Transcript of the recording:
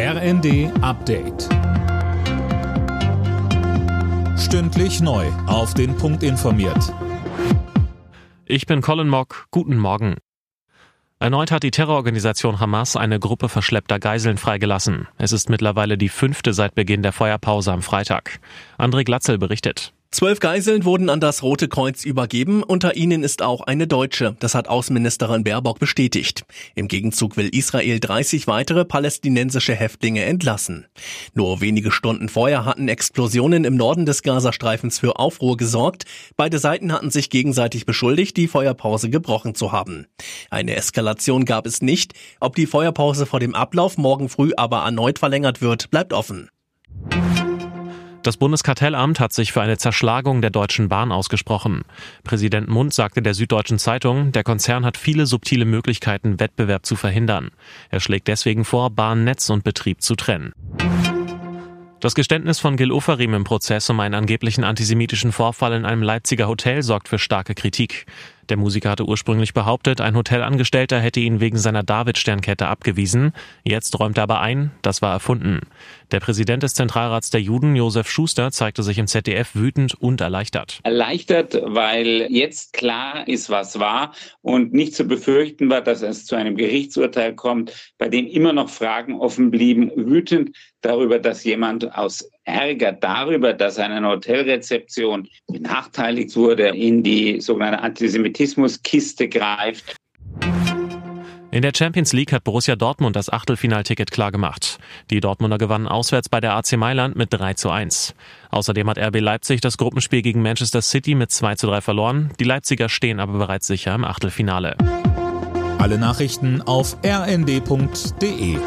RND Update. Stündlich neu. Auf den Punkt informiert. Ich bin Colin Mock. Guten Morgen. Erneut hat die Terrororganisation Hamas eine Gruppe verschleppter Geiseln freigelassen. Es ist mittlerweile die fünfte seit Beginn der Feuerpause am Freitag. André Glatzel berichtet. Zwölf Geiseln wurden an das Rote Kreuz übergeben, unter ihnen ist auch eine Deutsche, das hat Außenministerin Baerbock bestätigt. Im Gegenzug will Israel 30 weitere palästinensische Häftlinge entlassen. Nur wenige Stunden vorher hatten Explosionen im Norden des Gazastreifens für Aufruhr gesorgt. Beide Seiten hatten sich gegenseitig beschuldigt, die Feuerpause gebrochen zu haben. Eine Eskalation gab es nicht. Ob die Feuerpause vor dem Ablauf morgen früh aber erneut verlängert wird, bleibt offen. Das Bundeskartellamt hat sich für eine Zerschlagung der Deutschen Bahn ausgesprochen. Präsident Mund sagte der Süddeutschen Zeitung, der Konzern hat viele subtile Möglichkeiten, Wettbewerb zu verhindern. Er schlägt deswegen vor, Bahnnetz und Betrieb zu trennen. Das Geständnis von Gil Oferim im Prozess um einen angeblichen antisemitischen Vorfall in einem Leipziger Hotel sorgt für starke Kritik. Der Musiker hatte ursprünglich behauptet, ein Hotelangestellter hätte ihn wegen seiner David-Sternkette abgewiesen. Jetzt räumt er aber ein, das war erfunden. Der Präsident des Zentralrats der Juden, Josef Schuster, zeigte sich im ZDF wütend und erleichtert. Erleichtert, weil jetzt klar ist, was war und nicht zu befürchten war, dass es zu einem Gerichtsurteil kommt, bei dem immer noch Fragen offen blieben. Wütend darüber, dass jemand aus Ärger darüber, dass eine Hotelrezeption benachteiligt wurde, in die sogenannte Antisemitismuskiste greift. In der Champions League hat Borussia Dortmund das Achtelfinalticket klargemacht. Die Dortmunder gewannen auswärts bei der AC Mailand mit 3 zu 1. Außerdem hat RB Leipzig das Gruppenspiel gegen Manchester City mit 2 zu 3 verloren. Die Leipziger stehen aber bereits sicher im Achtelfinale. Alle Nachrichten auf rnd.de